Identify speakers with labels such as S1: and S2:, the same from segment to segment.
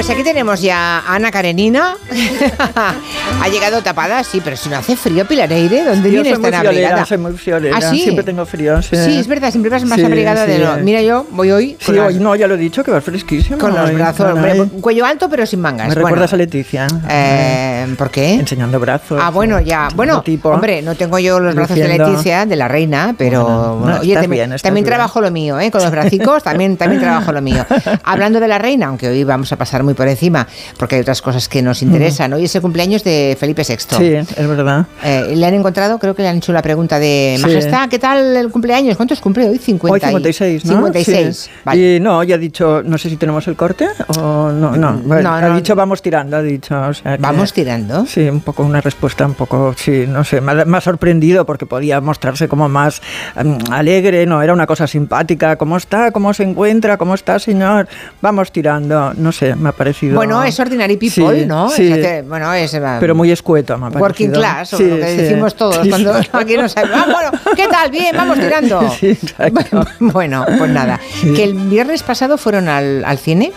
S1: Pues aquí tenemos ya a Ana Karenina. ha llegado tapada, sí, pero si no hace frío, Pilareire, ¿dónde
S2: Yo
S1: viene
S2: soy muy
S1: esta
S2: friolera,
S1: abrigada?
S2: soy muy friolera.
S1: ¿Ah, sí?
S2: Siempre tengo frío. Sí,
S1: Sí, es verdad, siempre vas más
S2: Sí,
S1: abrigada de lo... Mira, yo voy hoy
S2: Sí,
S1: las-
S2: hoy no, ya lo he dicho, que va fresquísimo.
S1: con los brazos, hombre, cuello alto pero sin mangas.
S2: Me
S1: Bueno,
S2: recuerdas a Leticia.
S1: eh, ¿Por qué?
S2: Enseñando brazos.
S1: Ah, bueno, ya. Bueno,
S2: tipo.
S1: hombre, no tengo yo los brazos de
S2: Luciendo.
S1: Leticia, de la reina, pero
S2: Bueno,
S1: bueno,
S2: no,
S1: oye,
S2: bien,
S1: también
S2: bien.
S1: trabajo lo mío, ¿eh? Con los bracicos también, también trabajo lo mío. Hablando de la reina, aunque hoy vamos a pasar muy por encima, porque hay otras cosas que nos interesan. Hoy es el cumpleaños de Felipe VI.
S2: Sí, es verdad.
S1: Eh, le han encontrado, creo que le han hecho la pregunta de. Majestad, ¿qué tal el cumpleaños? ¿Cuántos cumple hoy? 50
S2: Hoy
S1: y-
S2: 56, ¿no?
S1: 56,
S2: Sí.
S1: vale.
S2: Y no, ya ha dicho, no sé si tenemos el corte o no, no. Bueno,
S1: No,
S2: ha
S1: no.
S2: dicho vamos tirando, ha dicho. o sea que-
S1: Vamos tirando.
S2: Sí, un poco una respuesta un poco, sí, no sé, me ha, me ha sorprendido porque podía mostrarse como más mm, alegre, no, era una cosa simpática. ¿Cómo está? ¿Cómo se encuentra? ¿Cómo está, señor? Vamos tirando, no sé, me ha parecido.
S1: Bueno, es ordinary people,
S2: Sí,
S1: ¿no?
S2: Sí,
S1: Es hace- bueno, es... eh,
S2: pero muy escueto, me ha parecido.
S1: Working class, o
S2: Sí,
S1: lo que decimos todos cuando aquí no sabemos. Ah, bueno, ¿qué tal? Bien, vamos tirando. Bueno, pues nada. Que el viernes pasado fueron al, al cine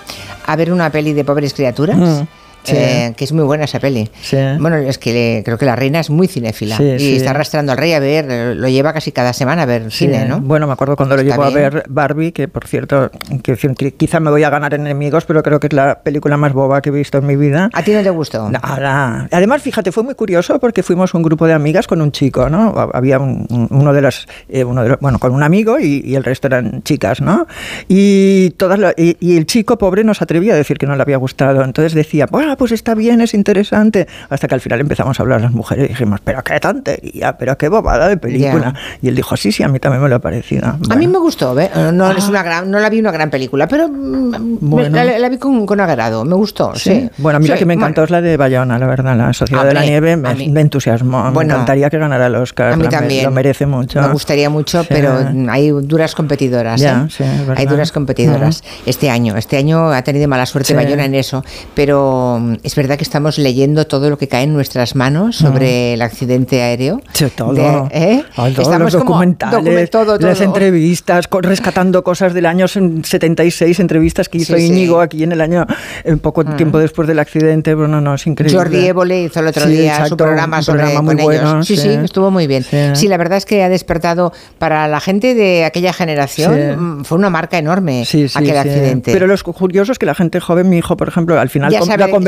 S1: a ver una peli de pobres criaturas.
S2: Mm, sí.
S1: eh, que es muy buena esa peli.
S2: Sí.
S1: Bueno, es que le- creo que la reina es muy cinéfila
S2: Sí,
S1: y está arrastrando al rey a ver, lo lleva casi cada semana a ver cine, ¿no?
S2: Bueno, me acuerdo cuando lo llevo a ver Barbie, que por cierto, que, quizá me voy a ganar enemigos, pero creo que es la película más boba que he visto en mi vida.
S1: ¿A ti no te gustó?
S2: Nada. Además, fíjate, fue muy curioso porque fuimos un grupo de amigas con un chico, ¿no? Había un- un- uno de las, eh, uno de los- bueno, con un amigo y, y el resto eran chicas, ¿no? Y todas la- y, y el chico pobre no se atrevía a decir que no le había gustado. Entonces decía, bueno, pues está bien, es interesante. Hasta que al final empezamos a hablar las mujeres y dijimos, pero qué tontería, pero qué bobada de película. Y él dijo, sí, sí, a mí también me lo ha parecido.
S1: A mí me gustó. Eh, no es una gran, no la vi una gran película, pero mm, la, la vi con, con agrado, me gustó, sí.
S2: Sí. Bueno, a mí la
S1: Sí,
S2: que me encantó
S1: bueno,
S2: es la de Bayona, la verdad, la Sociedad de la Nieve me, me entusiasmó.
S1: Bueno,
S2: me encantaría que ganara el Oscar.
S1: A mí también.
S2: Lo merece mucho.
S1: Me gustaría mucho,
S2: Sí.
S1: pero hay duras competidoras.
S2: Ya,
S1: ¿eh?
S2: sí, es verdad.
S1: hay duras competidoras este año. Este año ha tenido mala suerte. Bayona en eso, pero mm, es verdad que estamos leyendo todo lo que cae en nuestras manos sobre el accidente aéreo.
S2: Sí, todo.
S1: De- ¿eh?
S2: Ay, todos
S1: Estamos
S2: los
S1: como
S2: documentales,
S1: document- todo,
S2: las
S1: todo.
S2: entrevistas, co- rescatando cosas del año 76, entrevistas que hizo
S1: Sí, sí.
S2: Íñigo aquí en el año, en poco tiempo después del accidente. Bueno, no, es increíble.
S1: Jordi Évole hizo el otro
S2: Sí,
S1: día su
S2: exacto,
S1: programa
S2: un
S1: sobre
S2: programa muy
S1: con
S2: bueno,
S1: ellos. Sí, sí,
S2: sí.
S1: estuvo muy bien. Sí.
S2: Sí.
S1: la verdad es que ha despertado para la gente de aquella generación,
S2: Sí.
S1: mm, fue una marca enorme
S2: Sí, sí,
S1: aquel
S2: sí.
S1: accidente.
S2: Pero lo curioso es que la gente joven, mi hijo, por ejemplo, al final la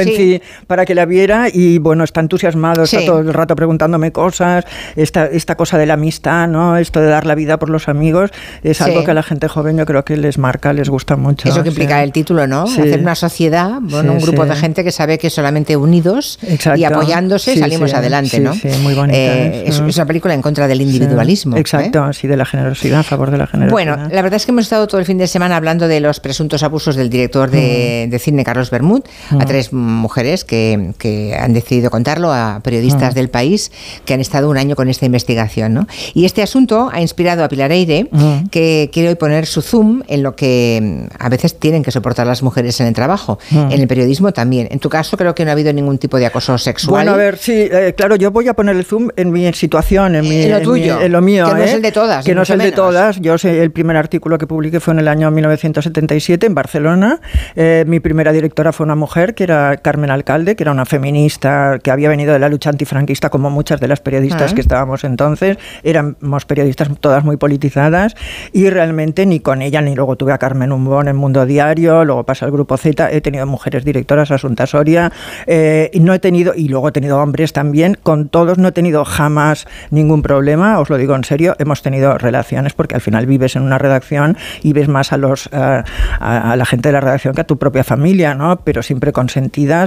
S2: convencí
S1: sí.
S2: para que la viera y bueno, está entusiasmado,
S1: Sí.
S2: está todo el rato preguntándome cosas, esta, esta cosa de la amistad, ¿no? Esto de dar la vida por los amigos, es
S1: Sí.
S2: algo que a la gente joven yo creo que les marca, les gusta mucho.
S1: Eso que implica el título, ¿no? Hacer una sociedad, bueno, un grupo de gente que sabe que solamente unidos
S2: Exacto.
S1: y apoyándose salimos adelante, ¿no?
S2: sí, muy bonita,
S1: Eh, es,
S2: sí.
S1: es una película en contra del individualismo. ¿eh?
S2: Exacto, sí, de la generosidad, a favor de la generosidad.
S1: Bueno, la verdad es que hemos estado todo el fin de semana hablando de los presuntos abusos del director de, de cine Carlos Bermud a tres mujeres que, que han decidido contarlo, a periodistas del país que han estado un año con esta investigación. ¿no? Y este asunto ha inspirado a Pilar Eire, que quiere hoy poner su zoom en lo que mm, a veces tienen que soportar las mujeres en el trabajo, en el periodismo también. En tu caso creo que no ha habido ningún tipo de acoso sexual.
S2: Bueno, a ver, sí, eh, claro, yo voy a poner el zoom en mi situación, en, mi,
S1: En lo
S2: mi-
S1: tuyo,
S2: en lo mío.
S1: que no es
S2: ¿eh?
S1: el de todas,
S2: Que no es el de todas. Yo sé, el primer artículo que publiqué fue en el año 1977 en Barcelona. Eh, mi primera directora fue una mujer, que era Carmen Alcalde, que era una feminista que había venido de la lucha antifranquista, como muchas de las periodistas
S1: Ah.
S2: que estábamos entonces. Éramos periodistas todas muy politizadas y realmente ni con ella ni luego tuve a Carmen Umbón en Mundo Diario, luego pasa al Grupo Z, he tenido mujeres directoras, Asunta Soria, eh, y no he tenido, y luego he tenido hombres también, con todos no he tenido jamás ningún problema, os lo digo en serio, hemos tenido relaciones porque al final vives en una redacción y ves más a los a, a- a la gente de la redacción que a tu propia familia, ¿no? Pero siempre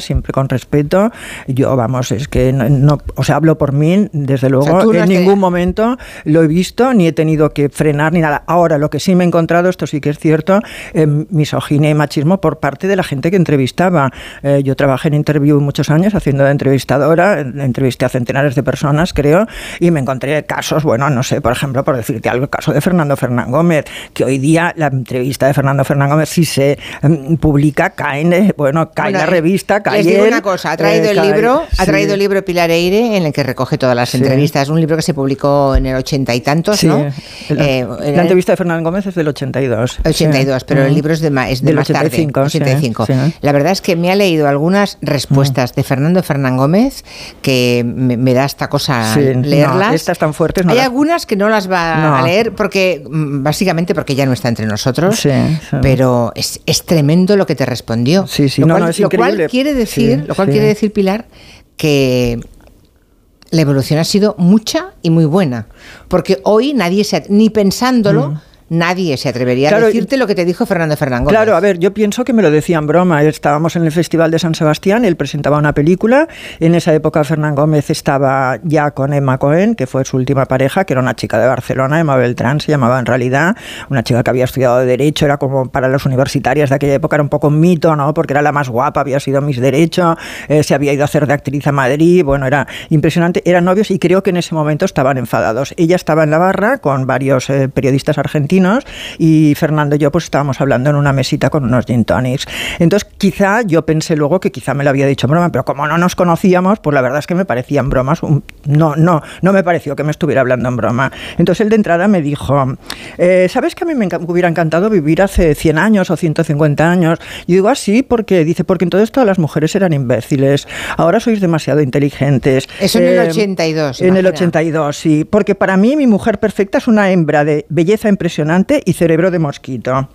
S2: siempre con respeto. Yo, vamos, es que no, no- o sea, hablo por mí, desde luego, en ningún
S1: tenido-
S2: momento lo he visto ni he tenido que frenar ni nada. Ahora, lo que sí me he encontrado, esto sí que es cierto, eh, misoginia y machismo por parte de la gente que entrevistaba. Eh, yo trabajé en interview muchos años haciendo de entrevistadora, entrevisté a centenares de personas, creo, y me encontré casos, bueno, no sé, por ejemplo, por decirte algo, el caso de Fernando Fernán Gómez, que hoy día la entrevista de Fernando Fernán Gómez, si se mm, publica, caen, eh, bueno, cae
S1: Bueno,
S2: la revista entrevista,
S1: Les digo una cosa, ha traído el libro, ha traído el libro Pilar Eire en el que recoge todas las entrevistas, un libro que se publicó en el ochenta y tantos, ¿no?
S2: La, la entrevista de Fernán Gómez es del 82.
S1: 82, pero el libro es de, es de más 85, tarde, 85. La verdad es que me ha leído algunas respuestas de Fernando Fernán Gómez que me, da esta cosa leerlas.
S2: estas tan fuertes
S1: Hay algunas que no las va a leer porque mm, básicamente porque ya no está entre nosotros, pero es, es, tremendo lo que te respondió.
S2: Sí, sí,
S1: lo cual, lo cual quiere decir, lo cual quiere decir Pilar que la evolución ha sido mucha y muy buena, porque hoy nadie se ni pensándolo mm. Nadie se atrevería a decirte lo que te dijo Fernando Fernández.
S2: Claro, a ver, yo pienso que me lo decían broma. Estábamos en el Festival de San Sebastián, él presentaba una película. En esa época Fernán Gómez estaba ya con Emma Cohen, que fue su última pareja, que era una chica de Barcelona, Emma Beltrán se llamaba en realidad, una chica que había estudiado Derecho, era como para las universitarias de aquella época, era un poco un mito, ¿no? Porque era la más guapa, había sido Miss Derecho, eh, se había ido a hacer de actriz a Madrid, bueno, era impresionante. Eran novios y creo que en ese momento estaban enfadados. Ella estaba en la barra con varios eh, periodistas argentinos y Fernando y yo pues estábamos hablando en una mesita con unos gin tonics. Entonces quizá yo pensé luego que quizá me lo había dicho en broma, pero como no nos conocíamos, pues la verdad es que me parecían bromas. No, no, no me pareció que me estuviera hablando en broma. Entonces él de entrada me dijo, eh, ¿sabes que a mí me hubiera encantado vivir hace 100 años o 150 años? Y digo, así, ah, porque dice, porque entonces todas las mujeres eran imbéciles, ahora sois demasiado inteligentes.
S1: Eso en el 82.
S2: Eh, en el 82, sí, porque para mí mi mujer perfecta es una hembra de belleza impresionante y cerebro de mosquito.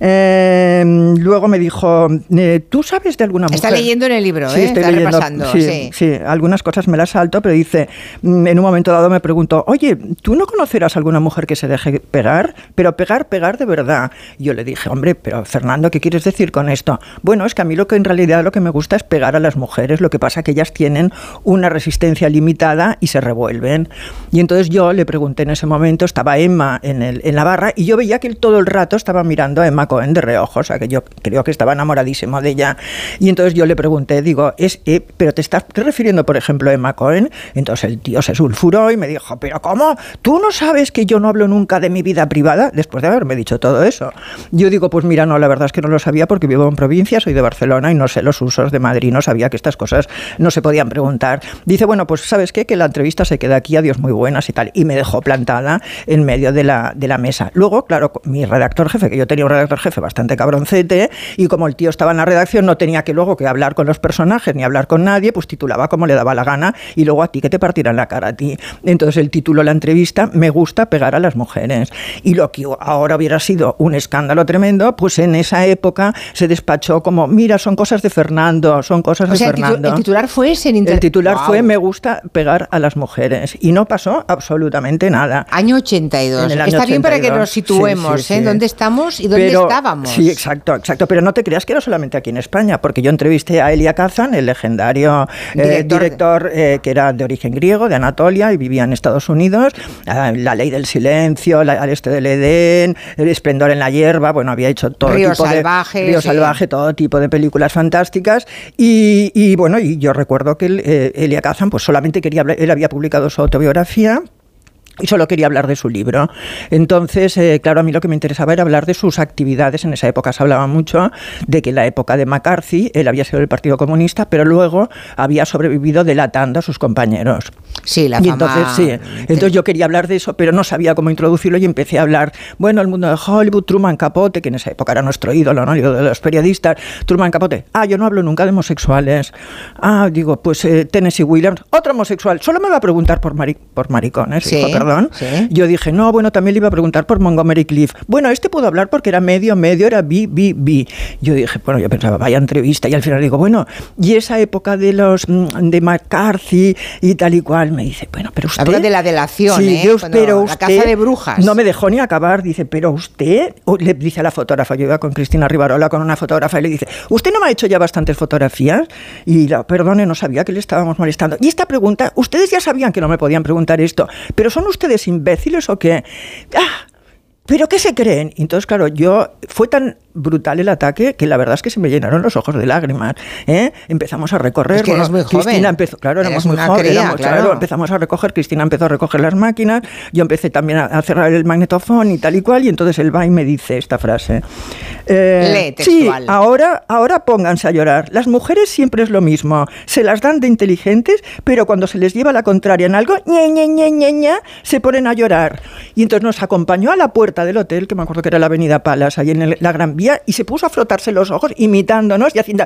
S2: Em, luego me dijo, eh, ¿tú sabes de alguna mujer?
S1: Está leyendo en el libro,
S2: sí,
S1: ¿eh?
S2: Estoy leyendo, sí, sí, algunas cosas me las salto, pero dice, mm, en un momento dado me preguntó, oye, ¿tú no conocerás alguna mujer que se deje pegar? Pero pegar, pegar de verdad. yo le dije, hombre, pero Fernando, ¿qué quieres decir con esto? Bueno, es que a mí lo que en realidad lo que me gusta es pegar a las mujeres, lo que pasa que ellas tienen una resistencia limitada y se revuelven. Y entonces yo le pregunté en ese momento, estaba Emma en, el, en la barra, y yo veía que él todo el rato estaba mirando a Emma Cohen de reojo, o sea que yo creo que estaba enamoradísimo de ella. Y entonces yo le pregunté, digo, es, eh, ¿pero te estás refiriendo, por ejemplo, a Emma Cohen? Entonces el tío se sulfuró y me dijo, ¿pero cómo? ¿Tú no sabes que yo no hablo nunca de mi vida privada? Después de haberme dicho todo eso. Yo digo, pues mira, no, la verdad es que no lo sabía porque vivo en provincia, soy de Barcelona y no sé los usos de Madrid, no sabía que estas cosas no se podían preguntar. Dice, bueno, pues ¿sabes qué? Que la entrevista se queda aquí, adiós muy buenas y tal. Y me dejó plantada en medio de la, de la mesa. Luego, claro, mi redactor jefe, que yo tenía un redactor jefe bastante cabroncete, y como el tío estaba en la redacción, no tenía que luego que hablar con los personajes ni hablar con nadie, pues titulaba como le daba la gana, y luego a ti que te partirán la cara a ti. Entonces el título de la entrevista, Me gusta pegar a las mujeres. Y lo que ahora hubiera sido un escándalo tremendo, pues en esa época se despachó como, mira, son cosas de Fernando, son cosas de Fernando.
S1: El titular fue ese en
S2: El titular fue Me gusta pegar a las mujeres. Y no pasó absolutamente nada.
S1: Año 82. Está bien para que nos situemos, ¿eh? ¿Dónde estamos y dónde estábamos?
S2: Sí, exacto, exacto. Pero no te creas que era solamente aquí en España, porque yo entrevisté a Elia Kazan, el legendario eh, director, eh, que era de origen griego, de Anatolia, y vivía en Estados Unidos. Ah, la ley del silencio, la, al este del Edén, el esplendor en la hierba, bueno, había hecho todo
S1: Río
S2: tipo
S1: salvaje,
S2: de... Río salvaje, todo tipo de películas fantásticas. Y, bueno, y yo recuerdo que Elia Kazan, pues solamente quería él había publicado su autobiografía, y solo quería hablar de su libro. Entonces, eh, claro, a mí lo que me interesaba era hablar de sus actividades. En esa época se hablaba mucho de que en la época de McCarthy él había sido del Partido Comunista, pero luego había sobrevivido delatando a sus compañeros.
S1: Sí, la
S2: y entonces, sí, entonces yo quería hablar de eso, pero no sabía cómo introducirlo y empecé a hablar, bueno, el mundo de Hollywood, Truman Capote, que en esa época era nuestro ídolo, ¿no? de los periodistas, Truman Capote, ah, yo no hablo nunca de homosexuales. Ah, digo, pues eh, Tennessee Williams, otro homosexual, solo me va a preguntar por, por maricones, sí. perdón yo dije, no, bueno, también le iba a preguntar por Montgomery Cliff. Bueno, este pudo hablar porque era medio, medio, era bi, bi, bi. Yo dije, bueno, yo pensaba, vaya entrevista. Y al final digo, bueno, y esa época de los mm, de McCarthy y tal y cual, me dice, bueno, pero usted.
S1: Habla de la delación,
S2: sí,
S1: ¿eh?
S2: pero
S1: la caza de brujas.
S2: No me dejó ni acabar. Dice, pero usted, le dice a la fotógrafa, yo iba con Cristina Rivarola con una fotógrafa y le dice, ¿usted no me ha hecho ya bastantes fotografías? Y la, perdone, no sabía que le estábamos molestando. Y esta pregunta, ustedes ya sabían que no me podían preguntar esto, pero son ustedes imbéciles o qué? ¡Ah! ¿Pero qué se creen? Entonces, claro, yo fue tan brutal el ataque que la verdad es que se me llenaron los ojos de lágrimas. ¿eh? Empezamos a recorrer.
S1: Es muy joven.
S2: Cristina empezó, claro, éramos muy jóvenes. claro. empezamos a recoger, Cristina empezó a recoger las máquinas, yo empecé también a, cerrar el magnetofón y tal y cual, y entonces él va y me dice esta frase.
S1: Eh,
S2: sí, ahora, ahora pónganse a llorar. Las mujeres siempre es lo mismo. Se las dan de inteligentes, pero cuando se les lleva la contraria en algo, ñe, ñe, ñe, ñe, ñe, se ponen a llorar. Y entonces nos acompañó a la puerta del hotel, que me acuerdo que era la Avenida Palas, ahí en la Gran Vía, y se puso a frotarse los ojos imitándonos y haciendo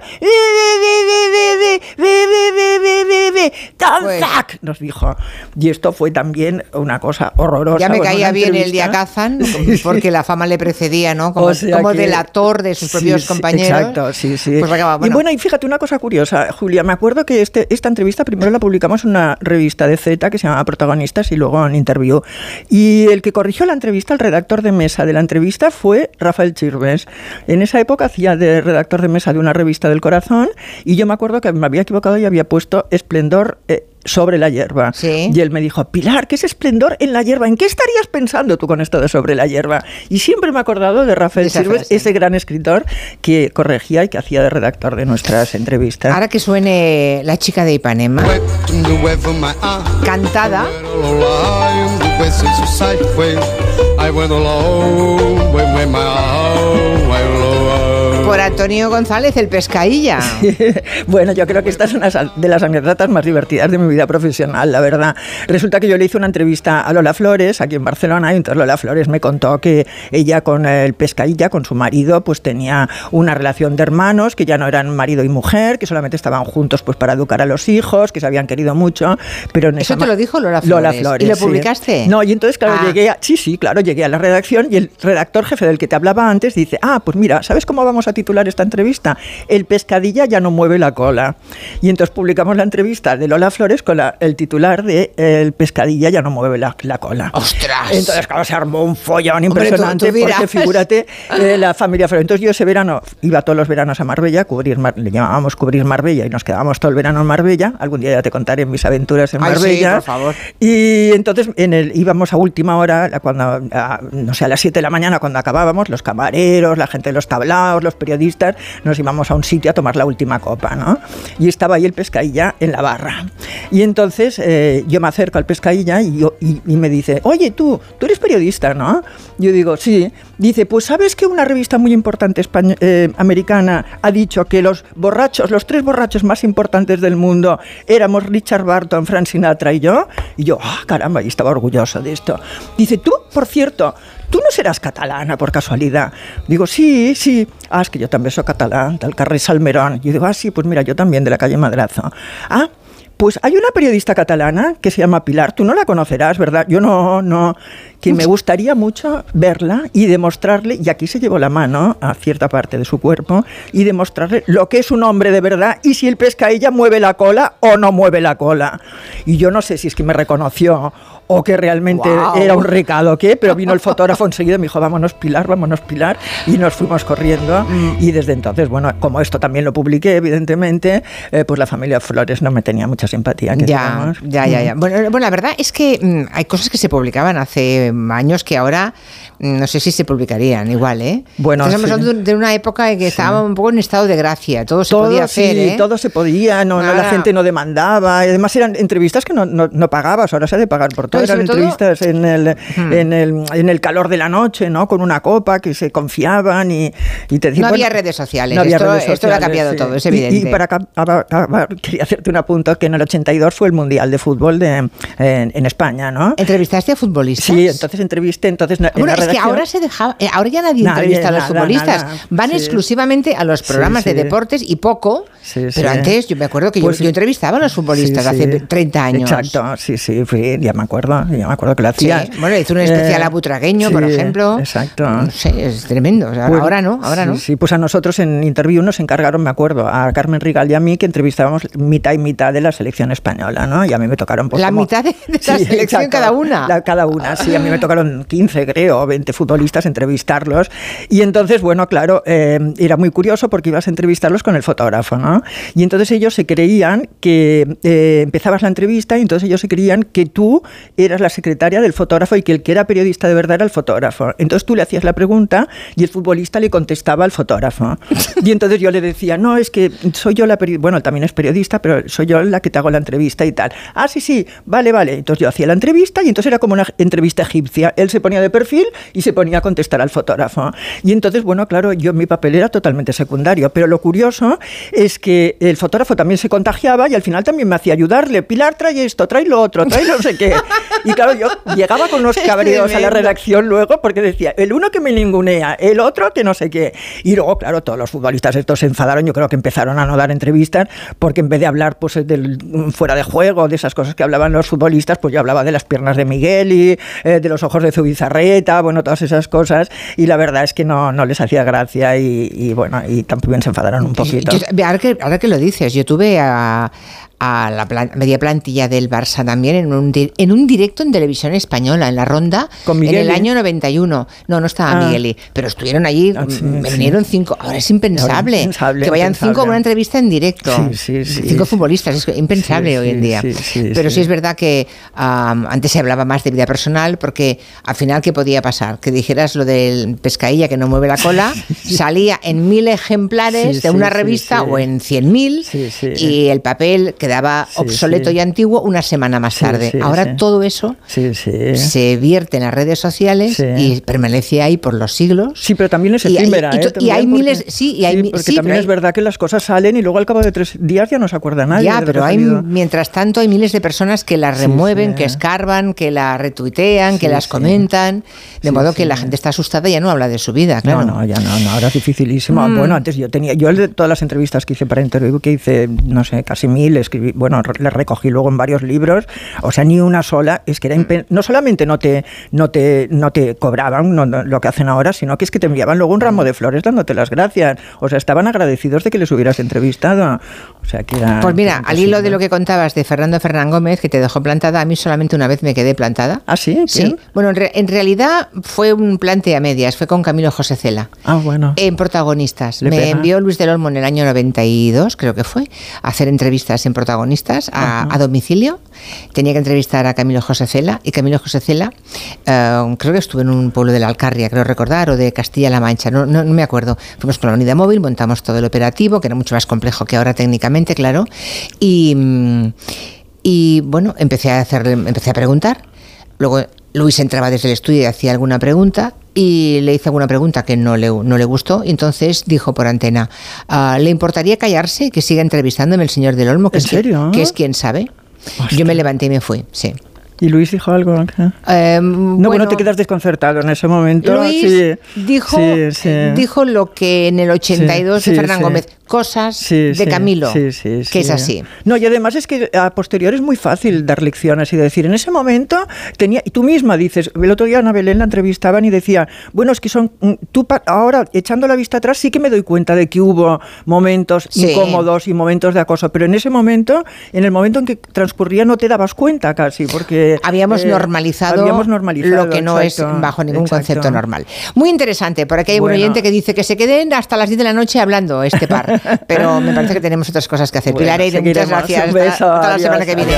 S2: nos dijo. Y esto fue también una cosa horrorosa.
S1: Ya me caía bien el Diacazan, porque la fama le precedía, ¿no? Como, delator de sus propios compañeros.
S2: Exacto, sí, sí. Pues y bueno, y fíjate una cosa curiosa, Julia, me acuerdo que este, esta entrevista primero la publicamos en una revista de Z que se llama Protagonistas y luego en Interview. Y el que corrigió la entrevista, el redactor de mesa de la entrevista fue Rafael Chirves. En esa época hacía de redactor de mesa de una revista del corazón y yo me acuerdo que me había equivocado y había puesto Esplendor eh, sobre la hierba. Y él me dijo, Pilar, ¿qué es esplendor en la hierba? ¿En qué estarías pensando tú con esto de sobre la hierba? Y siempre me he acordado de Rafael Silves, ese gran escritor que corregía y que hacía de redactor de nuestras entrevistas.
S1: Ahora que suene La chica de Ipanema, cantada so. I went alone when, when my Antonio González, el pescadilla.
S2: bueno, yo creo que esta es una de las anécdotas más divertidas de mi vida profesional, la verdad. Resulta que yo le hice una entrevista a Lola Flores, aquí en Barcelona, y entonces Lola Flores me contó que ella con el pescadilla, con su marido, pues tenía una relación de hermanos, que ya no eran marido y mujer, que solamente estaban juntos pues para educar a los hijos, que se habían querido mucho. Pero en
S1: ¿Eso te lo dijo Lola Flores? ¿Y lo publicaste?
S2: No, y entonces, claro, ah. llegué a... Sí, sí, claro, llegué a la redacción y el redactor jefe del que te hablaba antes dice, ah, pues mira, ¿sabes cómo vamos a titular esta entrevista? El pescadilla ya no mueve la cola. Y entonces publicamos la entrevista de Lola Flores con el titular de El pescadilla ya no mueve la, cola.
S1: ¡Ostras!
S2: Entonces, claro, se armó un follón impresionante porque figúrate eh, la familia Flores. Entonces yo ese verano iba todos los veranos a Marbella, cubrir, le llamábamos cubrir Marbella y nos quedábamos todo el verano en Marbella. Algún día ya te contaré mis aventuras en Marbella.
S1: por favor.
S2: Y entonces en el, íbamos a última hora, cuando, no sé, a las 7 de la mañana cuando acabábamos, los camareros, la gente de los tablaos, los periodistas, nos íbamos a un sitio a tomar la última copa, ¿no? Y estaba ahí el pescadilla en la barra. Y entonces eh, yo me acerco al pescadilla y, y, me dice, oye, tú, tú eres periodista, ¿no? Yo digo, sí. Dice, pues ¿sabes que una revista muy importante eh, americana ha dicho que los borrachos, los tres borrachos más importantes del mundo éramos Richard Barton, Frank Sinatra y yo? Y yo, ah, caramba, y estaba orgulloso de esto. Dice, tú, por cierto, ¿tú no serás catalana por casualidad? Digo, sí, sí. Ah, es que yo también soy catalán, del carrer Salmerón. Y digo, ah, sí, pues mira, yo también, de la calle Madrazo. Ah, pues hay una periodista catalana que se llama Pilar, tú no la conocerás, ¿verdad? Yo no, no, que me gustaría mucho verla y demostrarle, y aquí se llevó la mano a cierta parte de su cuerpo, y demostrarle lo que es un hombre de verdad y si el pescadilla mueve la cola o no mueve la cola. Y yo no sé si es que me reconoció o que realmente era un recado qué, pero vino el fotógrafo enseguida y me dijo, vámonos Pilar, vámonos Pilar, y nos fuimos corriendo. Mm. Y desde entonces, bueno, como esto también lo publiqué, evidentemente, eh, pues la familia Flores no me tenía mucha simpatía.
S1: ya, ya, ya, ya, mm. Bueno, bueno, la verdad es que mm, hay cosas que se publicaban hace años que ahora no sé si se publicarían igual, ¿eh?
S2: Bueno,
S1: estamos hablando de una época en que estábamos un poco en estado de gracia, todo se podía hacer, ¿eh?
S2: todo se podía, no, la gente no demandaba, además eran entrevistas que no, no, pagabas, ahora se ha de pagar por todo, eran entrevistas en, el, en, el, en el calor de la noche, ¿no? Con una copa que se confiaban y, y te
S1: decían... No había redes sociales, no había esto, redes sociales, esto lo ha cambiado todo, es evidente.
S2: Y, para acabar, quería hacerte un apunto, que en el 82 fue el Mundial de Fútbol de, en, España, ¿no?
S1: ¿Entrevistaste a futbolistas?
S2: Sí, entonces entrevisté, entonces...
S1: Bueno, es que ahora se dejaba, eh, ahora ya nadie, entrevista a los futbolistas, van exclusivamente a los programas de deportes y poco, pero antes yo me acuerdo que yo, pues entrevistaba a los futbolistas hace 30 años.
S2: Exacto, sí, sí, ya me acuerdo, ya me acuerdo que lo hacía.
S1: Bueno, hizo un especial a eh, Butragueño, por ejemplo.
S2: Exacto.
S1: No sé, es tremendo, pues ahora no, ahora no.
S2: Sí, pues a nosotros en Interview nos encargaron, me acuerdo, a Carmen Rigal y a mí que entrevistábamos mitad y mitad de las selección española, ¿no? Y a mí me tocaron...
S1: Pues, la mitad de, la selección cada una.
S2: cada una, sí. A mí me tocaron 15, creo, 20 futbolistas, entrevistarlos. Y entonces, bueno, claro, eh, era muy curioso porque ibas a entrevistarlos con el fotógrafo, ¿no? Y entonces ellos se creían que eh, empezabas la entrevista y entonces ellos se creían que tú eras la secretaria del fotógrafo y que el que era periodista de verdad era el fotógrafo. Entonces tú le hacías la pregunta y el futbolista le contestaba al fotógrafo. Y entonces yo le decía, no, es que soy yo la periodista, bueno, también es periodista, pero soy yo la que te hago la entrevista y tal. Ah, sí, sí, vale, vale. Entonces yo hacía la entrevista y entonces era como una entrevista egipcia. Él se ponía de perfil y se ponía a contestar al fotógrafo. Y entonces, bueno, claro, yo mi papel era totalmente secundario, pero lo curioso es que el fotógrafo también se contagiaba y al final también me hacía ayudarle. Pilar, trae esto, trae lo otro, trae no sé qué. Y claro, yo llegaba con unos cabreos a la redacción luego porque decía, el uno que me ningunea, el otro que no sé qué. Y luego, claro, todos los futbolistas estos se enfadaron, yo creo que empezaron a no dar entrevistas porque en vez de hablar pues del fuera de juego, de esas cosas que hablaban los futbolistas, pues yo hablaba de las piernas de Miguel y eh, de los ojos de Zubizarreta, bueno, todas esas cosas. Y la verdad es que no, no les hacía gracia y, bueno, y también se enfadaron un poquito.
S1: ahora, que, ahora que lo dices, yo tuve a, a la media plantilla del Barça también en un, en un directo en televisión española, en la ronda, en el año 91. No, no estaba ah. Migueli, pero estuvieron allí, ah, me vinieron cinco. Ahora es impensable, que vayan cinco a una entrevista en directo. cinco futbolistas, es impensable hoy en día. pero sí. es verdad que antes se hablaba más de vida personal porque al final, ¿qué podía pasar? Que dijeras lo del pescadilla que no mueve la cola, salía en mil ejemplares de una revista o en cien mil y el papel que quedaba obsoleto y antiguo una semana más tarde. Ahora todo eso se vierte en las redes sociales y permanece ahí por los siglos.
S2: Sí, pero también es efímera.
S1: Y, hay miles, sí, y hay,
S2: porque también es verdad que las cosas salen y luego al cabo de tres días ya no se acuerda nadie.
S1: Ya, pero hay, mientras tanto hay miles de personas que las remueven, que escarban, que las retuitean, que las comentan, de modo que la gente está asustada y ya no habla de su vida, claro.
S2: No, no, ya no, ahora es dificilísimo. Mm. Bueno, antes yo tenía, yo de todas las entrevistas que hice para Interview, que hice, no sé, casi mil, escribí bueno, le recogí luego en varios libros, o sea, ni una sola, es que era mm. no solamente no te, no te, no te cobraban lo que hacen ahora, sino que es que te enviaban luego un ramo de flores dándote las gracias, o sea, estaban agradecidos de que les hubieras entrevistado, o sea, que era...
S1: Pues mira, al hilo de lo que contabas de Fernando Fernán Gómez, que te dejó plantada, a mí solamente una vez me quedé plantada.
S2: ¿Ah, sí?
S1: Sí. Bueno, en, realidad fue un plante a medias, fue con Camilo José Cela.
S2: Ah, bueno.
S1: En protagonistas. me envió Luis del Olmo en el año 92, creo que fue, a hacer entrevistas en protagonistas a, domicilio. Tenía que entrevistar a Camilo José Cela y Camilo José Cela, eh, creo que estuve en un pueblo de la Alcarria, creo recordar, o de Castilla-La Mancha, no, no, me acuerdo. Fuimos con la unidad móvil, montamos todo el operativo, que era mucho más complejo que ahora técnicamente, claro. Y, mm, y bueno, empecé a, hacer, empecé a preguntar. Luego Luis entraba desde el estudio y hacía alguna pregunta y le hice alguna pregunta que no le, no le gustó entonces dijo por antena, ah, ¿le importaría callarse y que siga entrevistándome el señor del Olmo, que, es, que es quien sabe? Yo me levanté y me fui, sí.
S2: ¿Y Luis dijo algo? Eh, no, bueno, te quedas desconcertado en ese momento.
S1: Luis dijo, dijo lo que en el 82 de Fernán Gómez, cosas de Camilo, que es así.
S2: No, y además es que a posteriori es muy fácil dar lecciones y decir, en ese momento tenía, y tú misma dices, el otro día a Ana Belén la entrevistaban y decía, bueno, es que son, mm, tú ahora echando la vista atrás sí que me doy cuenta de que hubo momentos incómodos y momentos de acoso, pero en ese momento, en el momento en que transcurría no te dabas cuenta casi, porque
S1: habíamos, eh, normalizado lo que no es bajo ningún concepto normal. Muy interesante, por aquí hay un oyente que dice que se queden hasta las 10 de la noche hablando este par, pero me parece que tenemos otras cosas que hacer. Pilar muchas gracias. hasta, la semana que viene.